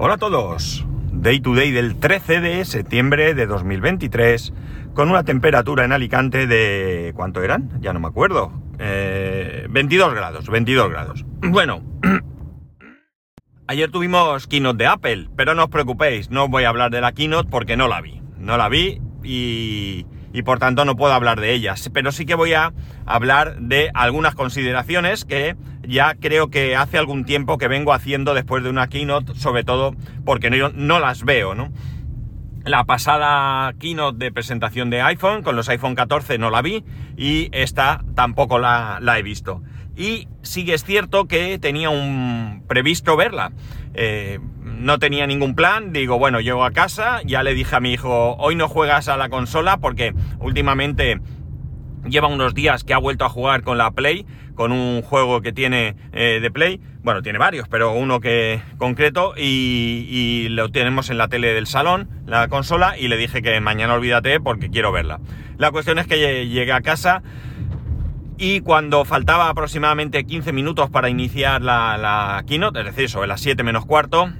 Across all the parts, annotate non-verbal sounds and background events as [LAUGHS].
Hola a todos. Day to day del 13 de septiembre de 2023 con una temperatura en Alicante de... ¿Cuánto eran? Ya no me acuerdo. Eh, 22 grados, 22 grados. Bueno, [CLEARS THROAT] ayer tuvimos keynote de Apple, pero no os preocupéis, no os voy a hablar de la keynote porque no la vi. No la vi y, y por tanto no puedo hablar de ellas. Pero sí que voy a hablar de algunas consideraciones que ya creo que hace algún tiempo que vengo haciendo después de una keynote, sobre todo porque no, no las veo, ¿no? La pasada keynote de presentación de iPhone, con los iPhone 14 no la vi y esta tampoco la, la he visto. Y sí que es cierto que tenía un previsto verla. Eh, no tenía ningún plan, digo, bueno, llego a casa, ya le dije a mi hijo, hoy no juegas a la consola porque últimamente lleva unos días que ha vuelto a jugar con la Play, con un juego que tiene eh, de Play, bueno, tiene varios, pero uno que concreto, y, lo tenemos en la tele del salón, la consola, y le dije que mañana olvídate porque quiero verla. La cuestión es que llegué a casa y cuando faltaba aproximadamente 15 minutos para iniciar la, la keynote, es decir, sobre las 7 menos cuarto,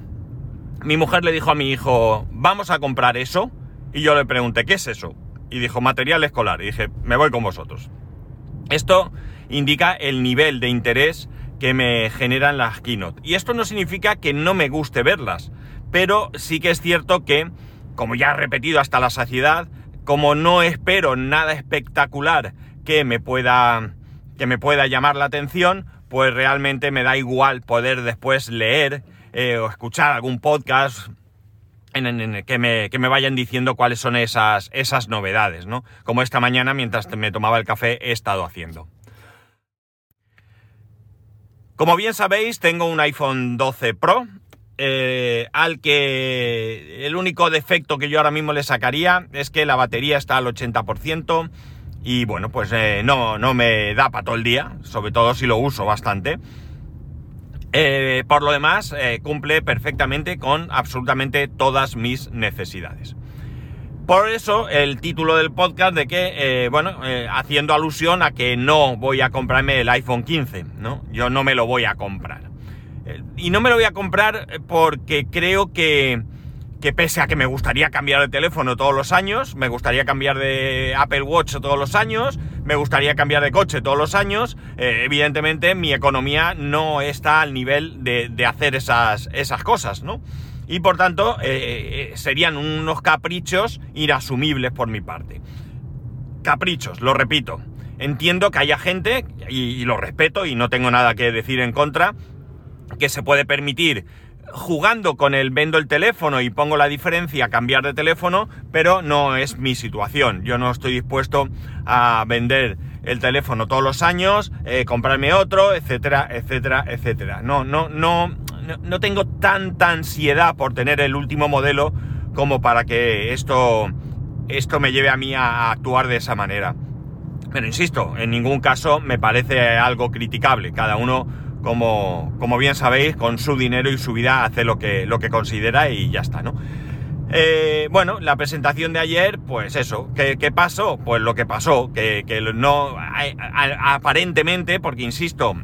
mi mujer le dijo a mi hijo, vamos a comprar eso, y yo le pregunté, ¿qué es eso? y dijo material escolar. Y dije, me voy con vosotros. Esto indica el nivel de interés que me generan las keynote. Y esto no significa que no me guste verlas, pero sí que es cierto que, como ya he repetido hasta la saciedad, como no espero nada espectacular que me pueda que me pueda llamar la atención, pues realmente me da igual poder después leer eh, o escuchar algún podcast en, que, me, que, me, vayan diciendo cuáles son esas, esas novedades, ¿no? Como esta mañana, mientras me tomaba el café, he estado haciendo. Como bien sabéis, tengo un iPhone 12 Pro, eh, al que el único defecto que yo ahora mismo le sacaría es que la batería está al 80% y bueno, pues eh, no, no me da para todo el día, sobre todo si lo uso bastante. Eh, por lo demás, eh, cumple perfectamente con absolutamente todas mis necesidades. Por eso el título del podcast de que, eh, bueno, haciendo alusión a que no voy a comprarme el iPhone 15, ¿no? Yo no me lo voy a comprar. Y no me lo voy a comprar porque creo que, que pese a que me gustaría cambiar de teléfono todos los años, me gustaría cambiar de Apple Watch todos los años, me gustaría cambiar de coche todos los años, eh, evidentemente mi economía no está al nivel de, hacer esas, esas cosas, ¿no? Y por tanto eh, serían unos caprichos inasumibles por mi parte. Caprichos, lo repito. Entiendo que haya gente, y lo respeto y no tengo nada que decir en contra, que se puede permitir jugando con el vendo el teléfono y pongo la diferencia, cambiar de teléfono, pero no es mi situación. Yo no estoy dispuesto a vender el teléfono todos los años, eh, comprarme otro, etcétera, etcétera, etcétera. No, no, no, no tengo tanta ansiedad por tener el último modelo como para que esto, esto me lleve a mí a actuar de esa manera. Pero insisto, en ningún caso me parece algo criticable. Cada uno como, como, bien sabéis, con su dinero y su vida hace lo que, lo que considera y ya está, ¿no? Eh, bueno, la presentación de ayer, pues eso, ¿qué, pasó? Pues lo que pasó, que, que no, aparentemente, porque insisto,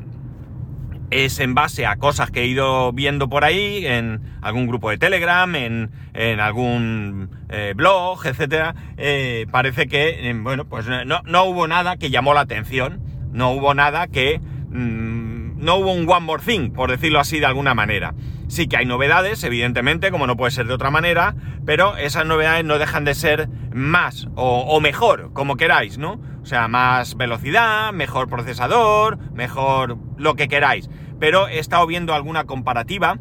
es en base a cosas que he ido viendo por ahí, en algún grupo de Telegram, en, en algún eh, blog, etcétera, eh, parece que, bueno, pues no, no, hubo nada que llamó la atención, no hubo nada que... Mmm, no hubo un one more thing, por decirlo así de alguna manera. Sí que hay novedades, evidentemente, como no puede ser de otra manera, pero esas novedades no dejan de ser más o, mejor, como queráis, ¿no? O sea, más velocidad, mejor procesador, mejor lo que queráis. Pero he estado viendo alguna comparativa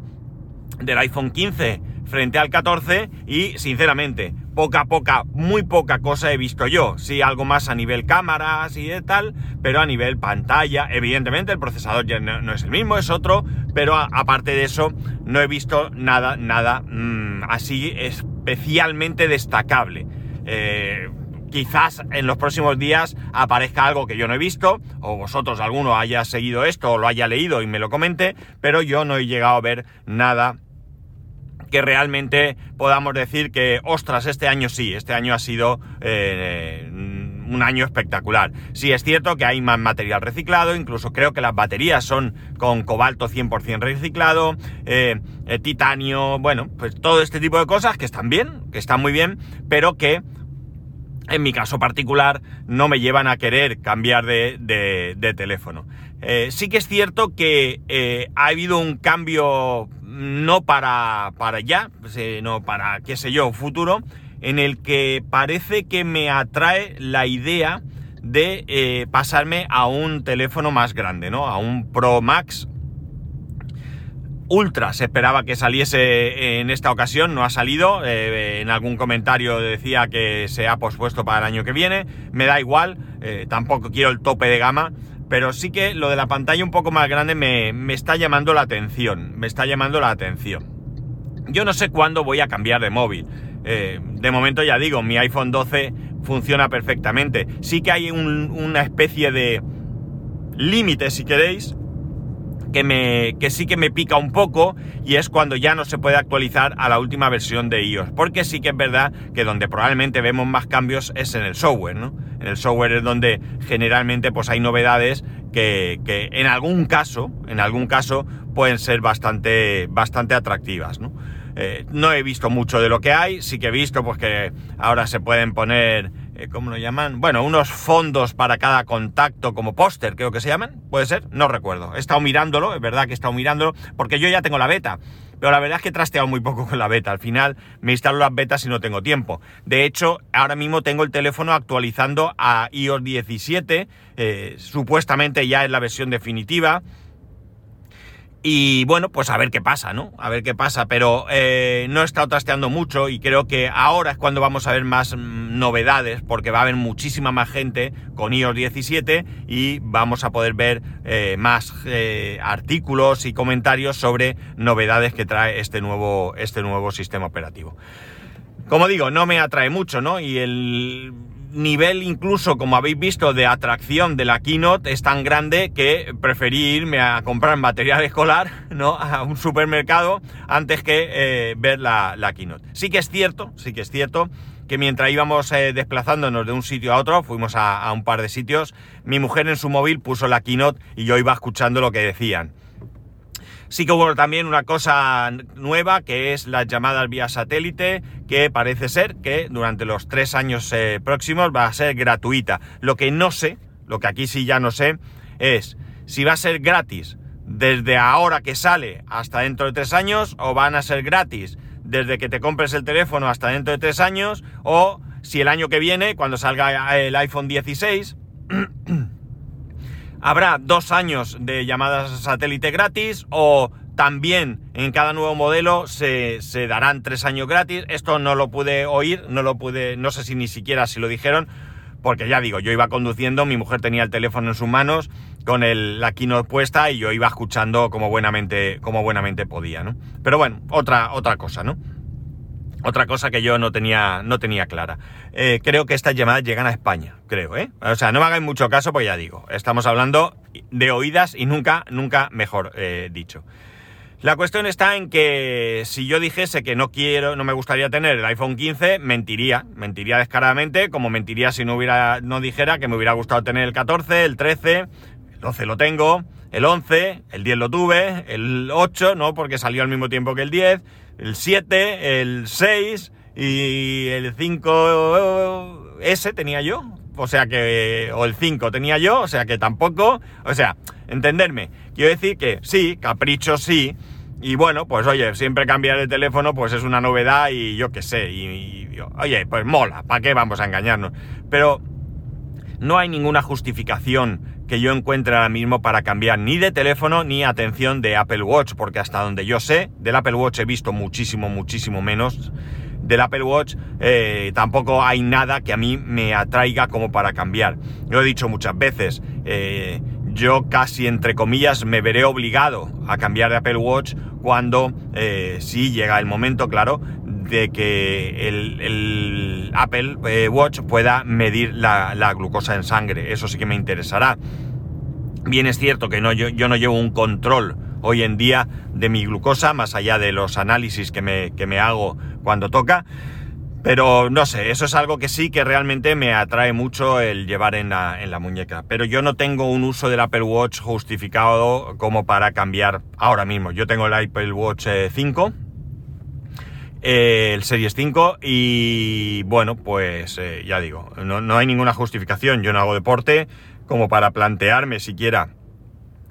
del iPhone 15 frente al 14 y, sinceramente, poca, poca, muy poca cosa he visto yo. Sí, algo más a nivel cámaras y de tal, pero a nivel pantalla, evidentemente el procesador ya no, es el mismo, es otro, pero a, aparte de eso, no he visto nada, nada mmm, así especialmente destacable. Eh, quizás en los próximos días aparezca algo que yo no he visto, o vosotros alguno haya seguido esto o lo haya leído y me lo comente, pero yo no he llegado a ver nada que realmente podamos decir que, ostras, este año sí, este año ha sido eh, un año espectacular. Sí es cierto que hay más material reciclado, incluso creo que las baterías son con cobalto 100% reciclado, eh, eh, titanio, bueno, pues todo este tipo de cosas que están bien, que están muy bien, pero que en mi caso particular no me llevan a querer cambiar de, teléfono. Sí que es cierto que ha habido un cambio no para, para ya, sino para, qué sé yo, futuro, en el que parece que me atrae la idea de eh, pasarme a un teléfono más grande, ¿no? A un Pro Max Ultra. Se esperaba que saliese en esta ocasión, no ha salido. Eh, en algún comentario decía que se ha pospuesto para el año que viene. Me da igual, eh, tampoco quiero el tope de gama. Pero sí que lo de la pantalla un poco más grande me, me está llamando la atención. Me está llamando la atención. Yo no sé cuándo voy a cambiar de móvil. Eh, de momento ya digo, mi iPhone 12 funciona perfectamente. Sí que hay una especie de límite, si queréis, que, me, que sí que me pica un poco y es cuando ya no se puede actualizar a la última versión de iOS. Porque sí que es verdad que donde probablemente vemos más cambios es en el software, ¿no? En el software es donde generalmente pues hay novedades que, que en algún caso, en algún caso pueden ser bastante, bastante atractivas, ¿no? Eh, no he visto mucho de lo que hay, sí que he visto pues que ahora se pueden poner, eh, ¿cómo lo llaman? Bueno, unos fondos para cada contacto como póster, creo que se llaman, puede ser, no recuerdo. He estado mirándolo, es verdad que he estado mirándolo, porque yo ya tengo la beta, pero la verdad es que he trasteado muy poco con la beta. Al final me instalo las betas y no tengo tiempo. De hecho, ahora mismo tengo el teléfono actualizando a iOS 17, eh, supuestamente ya es la versión definitiva. Y bueno, pues a ver qué pasa, ¿no? A ver qué pasa, pero eh, no he estado trasteando mucho y creo que ahora es cuando vamos a ver más mm, novedades, porque va a haber muchísima más gente con iOS 17 y vamos a poder ver eh, más eh, artículos y comentarios sobre novedades que trae este nuevo, este nuevo sistema operativo. Como digo, no me atrae mucho, ¿no? Y el nivel incluso, como habéis visto, de atracción de la keynote es tan grande que preferí irme a comprar material escolar, [LAUGHS] ¿no? A un supermercado antes que eh, ver la, keynote. Sí que es cierto, sí que es cierto que mientras íbamos eh, desplazándonos de un sitio a otro, fuimos a, a un par de sitios, mi mujer en su móvil puso la keynote y yo iba escuchando lo que decían. Sí que hubo también una cosa nueva que es las llamadas vía satélite, que parece ser que durante los tres años eh, próximos va a ser gratuita. Lo que no sé, lo que aquí sí ya no sé, es si va a ser gratis desde ahora que sale hasta dentro de tres años o van a ser gratis desde que te compres el teléfono hasta dentro de tres años o si el año que viene, cuando salga el iPhone 16, [CLEARS THROAT] habrá dos años de llamadas satélite gratis o también en cada nuevo modelo se, darán tres años gratis. Esto no lo pude oír, no lo pude, no sé si ni siquiera si lo dijeron, porque ya digo, yo iba conduciendo, mi mujer tenía el teléfono en sus manos con el, la keynote puesta y yo iba escuchando como buenamente, como buenamente podía, ¿no? Pero bueno, otra, otra cosa, ¿no? Otra cosa que yo no tenía, no tenía clara. Eh, creo que estas llamadas llegan a España, creo, ¿eh? O sea, no me hagáis mucho caso, pues ya digo, estamos hablando de oídas y nunca, nunca mejor eh, dicho. La cuestión está en que si yo dijese que no quiero, no me gustaría tener el iPhone 15, mentiría, mentiría descaradamente, como mentiría si no hubiera, no dijera que me hubiera gustado tener el 14, el 13, el 12 lo tengo, el 11, el 10 lo tuve, el 8, no, porque salió al mismo tiempo que el 10, el 7, el 6 y el 5S tenía yo. O sea que, o el 5 tenía yo, o sea que tampoco, o sea, entenderme. Quiero decir que sí, capricho sí, y bueno, pues oye, siempre cambiar de teléfono pues es una novedad y yo qué sé, y, oye, pues mola, ¿para qué vamos a engañarnos? Pero no hay ninguna justificación que yo encuentre ahora mismo para cambiar ni de teléfono ni atención de Apple Watch, porque hasta donde yo sé, del Apple Watch he visto muchísimo, muchísimo menos. Del Apple Watch eh, tampoco hay nada que a mí me atraiga como para cambiar. Lo he dicho muchas veces, eh, yo casi entre comillas me veré obligado a cambiar de Apple Watch cuando eh, sí llega el momento, claro, de que el, Apple eh, Watch pueda medir la, glucosa en sangre. Eso sí que me interesará. Bien es cierto que no, yo, no llevo un control hoy en día de mi glucosa, más allá de los análisis que me, que me hago cuando toca. Pero no sé, eso es algo que sí que realmente me atrae mucho el llevar en la, en la muñeca. Pero yo no tengo un uso del Apple Watch justificado como para cambiar ahora mismo. Yo tengo el Apple Watch 5, eh, eh, el Series 5, y bueno, pues eh, ya digo, no, no, hay ninguna justificación. Yo no hago deporte como para plantearme siquiera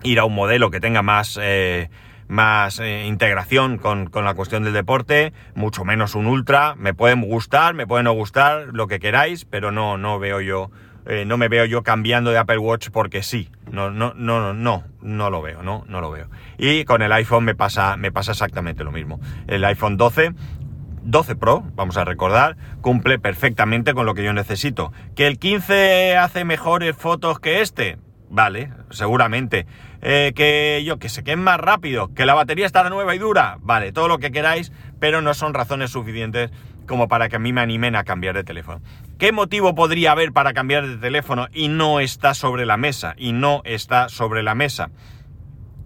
ir a un modelo que tenga más más eh, integración con, la cuestión del deporte, mucho menos un ultra. Me pueden gustar, me pueden no gustar, lo que queráis, pero no, no veo yo, eh, no me veo yo cambiando de Apple Watch porque sí. No, no, no, no, no lo veo, no, no lo veo. Y con el iPhone me pasa, me pasa exactamente lo mismo. El iPhone 12 12 Pro, vamos a recordar, cumple perfectamente con lo que yo necesito. ¿Que el 15 hace mejores fotos que este? Vale, seguramente. Eh, que yo que sé, que es más rápido, que la batería estará nueva y dura, vale, todo lo que queráis, pero no son razones suficientes como para que a mí me animen a cambiar de teléfono. ¿Qué motivo podría haber para cambiar de teléfono y no está sobre la mesa? Y no está sobre la mesa.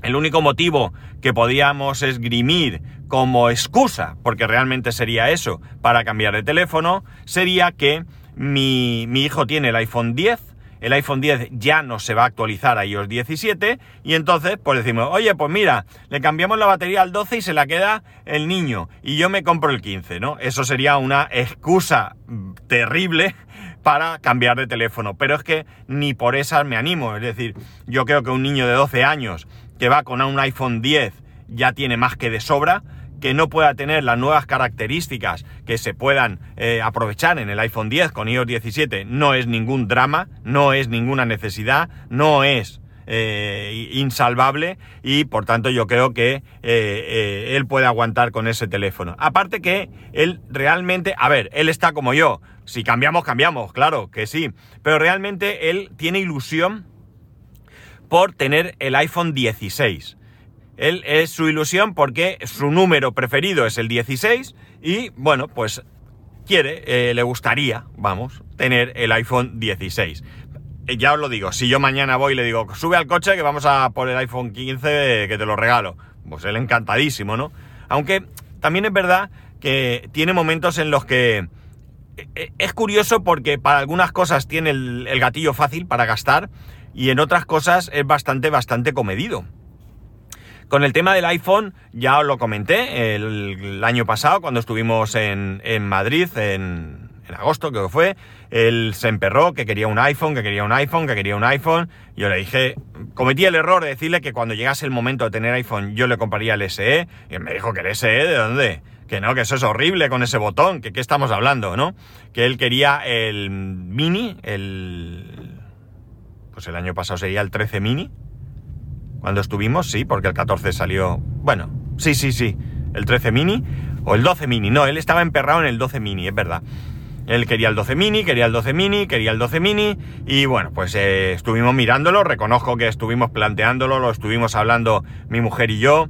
El único motivo que podríamos esgrimir como excusa, porque realmente sería eso, para cambiar de teléfono, sería que mi, mi hijo tiene el iPhone 10 el iPhone 10 ya no se va a actualizar a iOS 17 y entonces pues decimos, oye, pues mira, le cambiamos la batería al 12 y se la queda el niño y yo me compro el 15, ¿no? Eso sería una excusa terrible para cambiar de teléfono, pero es que ni por esas me animo, es decir, yo creo que un niño de 12 años que va con un iPhone 10 ya tiene más que de sobra, que no pueda tener las nuevas características que se puedan eh, aprovechar en el iPhone 10 con iOS 17 no es ningún drama, no es ninguna necesidad, no es eh, insalvable y por tanto yo creo que eh, él puede aguantar con ese teléfono. Aparte que él realmente, a ver, él está como yo, si cambiamos, cambiamos, claro que sí, pero realmente él tiene ilusión por tener el iPhone 16. Él es su ilusión porque su número preferido es el 16 y bueno, pues quiere, eh, le gustaría, vamos, tener el iPhone 16. Eh, ya os lo digo, si yo mañana voy y le digo, sube al coche que vamos a por el iPhone 15 que te lo regalo, pues él encantadísimo, ¿no? Aunque también es verdad que tiene momentos en los que eh, es curioso porque para algunas cosas tiene el gatillo fácil para gastar y en otras cosas es bastante, bastante comedido. Con el tema del iPhone, ya os lo comenté el, año pasado, cuando estuvimos en, Madrid, en, agosto creo que fue, él se emperró que quería un iPhone, que quería un iPhone, que quería un iPhone. Yo le dije, cometí el error de decirle que cuando llegase el momento de tener iPhone yo le compraría el SE. Y él me dijo que el SE, ¿de dónde? Que no, que eso es horrible con ese botón, que qué estamos hablando, ¿no? Que él quería el mini, el... Pues el año pasado sería el 13 mini, cuando estuvimos, sí, porque el 14 salió. Bueno, sí, sí, sí. El 13 mini o el 12 mini. No, él estaba emperrado en el 12 mini, es verdad. Él quería el 12 mini, quería el 12 mini, quería el 12 mini y bueno, pues eh, estuvimos mirándolo, reconozco que estuvimos planteándolo, lo estuvimos hablando mi mujer y yo,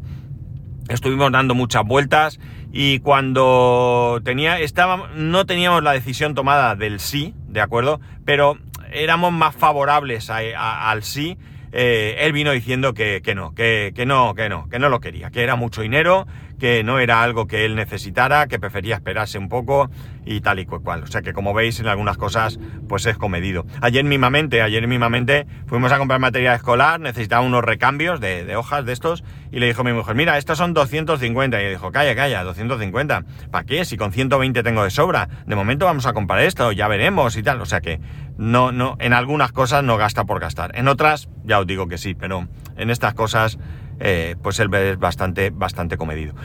estuvimos dando muchas vueltas y cuando tenía, estaba, no teníamos la decisión tomada del sí, ¿de acuerdo? Pero éramos más favorables al sí eh, él vino diciendo que, no, que, que, no, que no, que no lo quería, que era mucho dinero, que no era algo que él necesitara, que prefería esperarse un poco y tal y cual. O sea que como veis en algunas cosas pues es comedido. Ayer mismamente, ayer mismamente fuimos a comprar material escolar, necesitaba unos recambios de, hojas de estos y le dijo a mi mujer, mira, estos son 250 y dijo, calla, calla, 250. ¿Para qué? Si con 120 tengo de sobra. De momento vamos a comprar esto, ya veremos y tal. O sea que no, no, en algunas cosas no gasta por gastar. En otras, ya os digo que sí, pero en estas cosas eh, pues él es bastante, bastante comedido.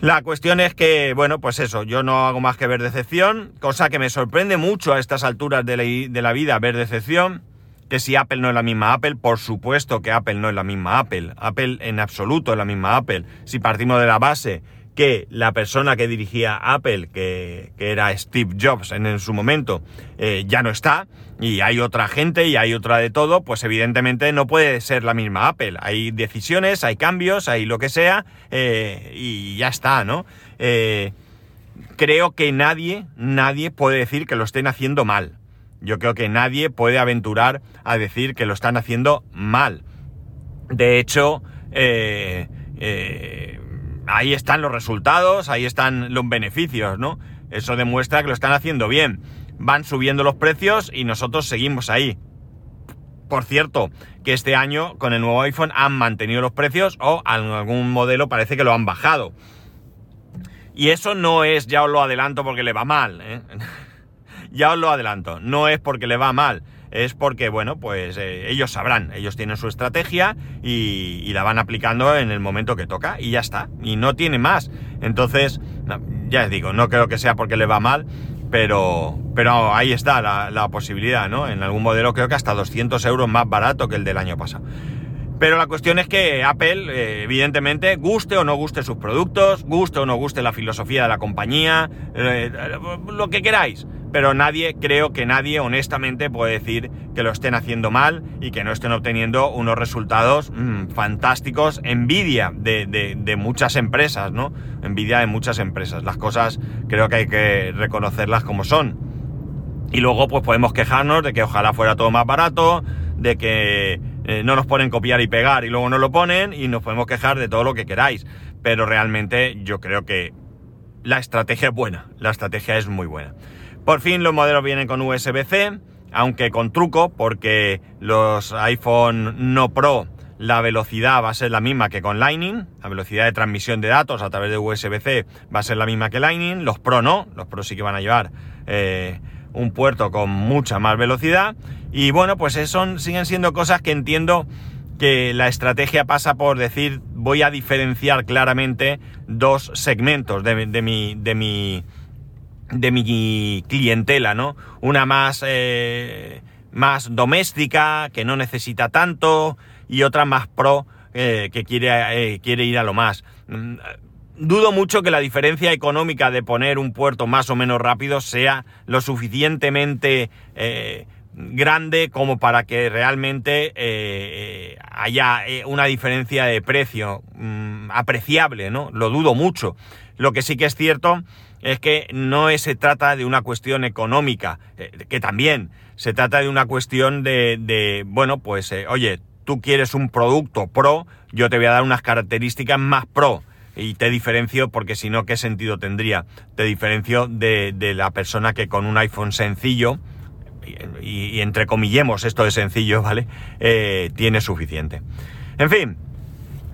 La cuestión es que, bueno, pues eso, yo no hago más que ver decepción, cosa que me sorprende mucho a estas alturas de la, de la vida ver decepción, que si Apple no es la misma Apple, por supuesto que Apple no es la misma Apple, Apple en absoluto es la misma Apple. Si partimos de la base que la persona que dirigía Apple, que, era Steve Jobs en, su momento, eh, ya no está, y hay otra gente y hay otra de todo, pues evidentemente no puede ser la misma Apple. Hay decisiones, hay cambios, hay lo que sea, eh, y ya está, ¿no? Eh, creo que nadie, nadie puede decir que lo estén haciendo mal. Yo creo que nadie puede aventurar a decir que lo están haciendo mal. De hecho, eh, ahí están los resultados, ahí están los beneficios, ¿no? Eso demuestra que lo están haciendo bien. Van subiendo los precios y nosotros seguimos ahí. Por cierto, que este año con el nuevo iPhone han mantenido los precios o algún modelo parece que lo han bajado. Y eso no es, ya os lo adelanto, porque le va mal. ¿eh? [LAUGHS] ya os lo adelanto, no es porque le va mal, es porque, bueno, pues eh, ellos sabrán, ellos tienen su estrategia y, la van aplicando en el momento que toca y ya está, y no tiene más. Entonces, ya os digo, no creo que sea porque le va mal, pero, pero ahí está la, posibilidad, ¿no? En algún modelo creo que hasta 200 euros más barato que el del año pasado. Pero la cuestión es que Apple, eh, evidentemente, guste o no guste sus productos, guste o no guste la filosofía de la compañía, eh, lo que queráis pero nadie, creo que nadie honestamente puede decir que lo estén haciendo mal y que no estén obteniendo unos resultados mm, fantásticos. Envidia de, muchas empresas, ¿no? Envidia de muchas empresas. Las cosas creo que hay que reconocerlas como son. Y luego pues podemos quejarnos de que ojalá fuera todo más barato, de que eh, no nos ponen copiar y pegar y luego no lo ponen y nos podemos quejar de todo lo que queráis. Pero realmente yo creo que la estrategia es buena, la estrategia es muy buena. Por fin los modelos vienen con USB-C, aunque con truco, porque los iPhone no Pro la velocidad va a ser la misma que con Lightning, la velocidad de transmisión de datos a través de USB-C va a ser la misma que Lightning, los Pro no, los Pro sí que van a llevar eh, un puerto con mucha más velocidad, y bueno, pues son, siguen siendo cosas que entiendo que la estrategia pasa por decir voy a diferenciar claramente dos segmentos de, de mi... De mi de mi clientela, ¿no? Una más, eh, más doméstica, que no necesita tanto, y otra más pro, eh, que quiere, eh, quiere ir a lo más. Mm, dudo mucho que la diferencia económica de poner un puerto más o menos rápido sea lo suficientemente grande como para que realmente haya una diferencia de precio mm, apreciable, ¿no? Lo dudo mucho. Lo que sí que es cierto es que no se trata de una cuestión económica, eh, que también se trata de una cuestión de, bueno, pues, eh, oye, tú quieres un producto pro, yo te voy a dar unas características más pro. Y te diferencio, porque si no, ¿qué sentido tendría? Te diferencio de, la persona que con un iPhone sencillo, y, entre comillemos esto de sencillo, ¿vale? Eh, tiene suficiente. En fin,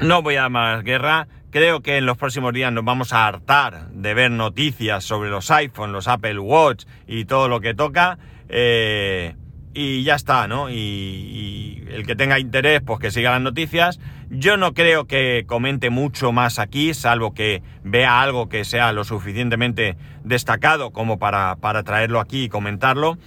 no voy a más guerra. Creo que en los próximos días nos vamos a hartar de ver noticias sobre los iPhone, los Apple Watch y todo lo que toca. Eh, y ya está, ¿no? Y, el que tenga interés, pues que siga las noticias. Yo no creo que comente mucho más aquí, salvo que vea algo que sea lo suficientemente destacado como para, para traerlo aquí y comentarlo.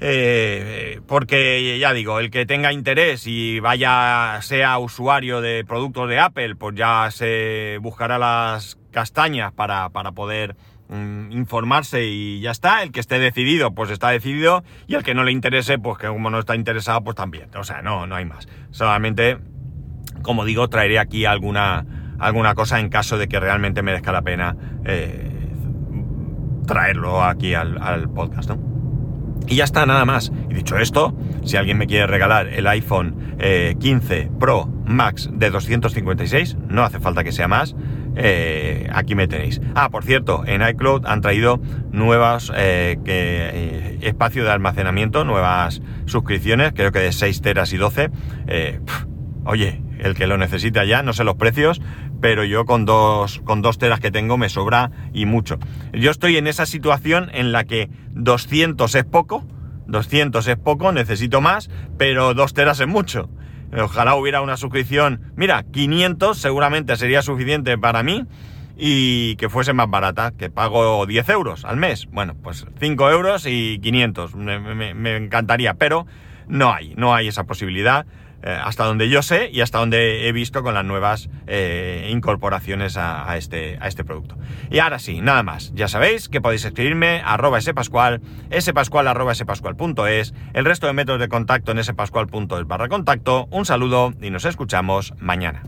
Eh, porque ya digo, el que tenga interés y vaya, sea usuario de productos de Apple, pues ya se buscará las castañas para, poder mm, informarse y ya está. El que esté decidido, pues está decidido. Y el que no le interese, pues que como no está interesado, pues también. O sea, no, no hay más. Solamente, como digo, traeré aquí alguna, alguna cosa en caso de que realmente merezca la pena eh, traerlo aquí al, al podcast, ¿no? Y ya está, nada más. Y dicho esto, si alguien me quiere regalar el iPhone 15 eh, Pro Max de 256, no hace falta que sea más, eh, aquí me tenéis. Ah, por cierto, en iCloud han traído nuevos eh, espacio de almacenamiento, nuevas suscripciones, creo que de 6 teras y 12. oye, el que lo necesita ya, no sé los precios, pero yo con dos, con dos teras que tengo me sobra y mucho. Yo estoy en esa situación en la que 200 es poco, 200 es poco, necesito más, pero dos teras es mucho. Ojalá hubiera una suscripción, mira, 500 seguramente sería suficiente para mí y que fuese más barata, que pago 10 euros al mes. Bueno, pues 5 euros y 500, me, me encantaría, pero no hay, no hay esa posibilidad. Eh, hasta donde yo sé y hasta donde he visto con las nuevas eh, incorporaciones a, este, a este producto. Y ahora sí, nada más. Ya sabéis que podéis escribirme arroba spascual, spascual arroba spascual.es, el resto de métodos de contacto en spascual.es barra contacto. Un saludo y nos escuchamos mañana.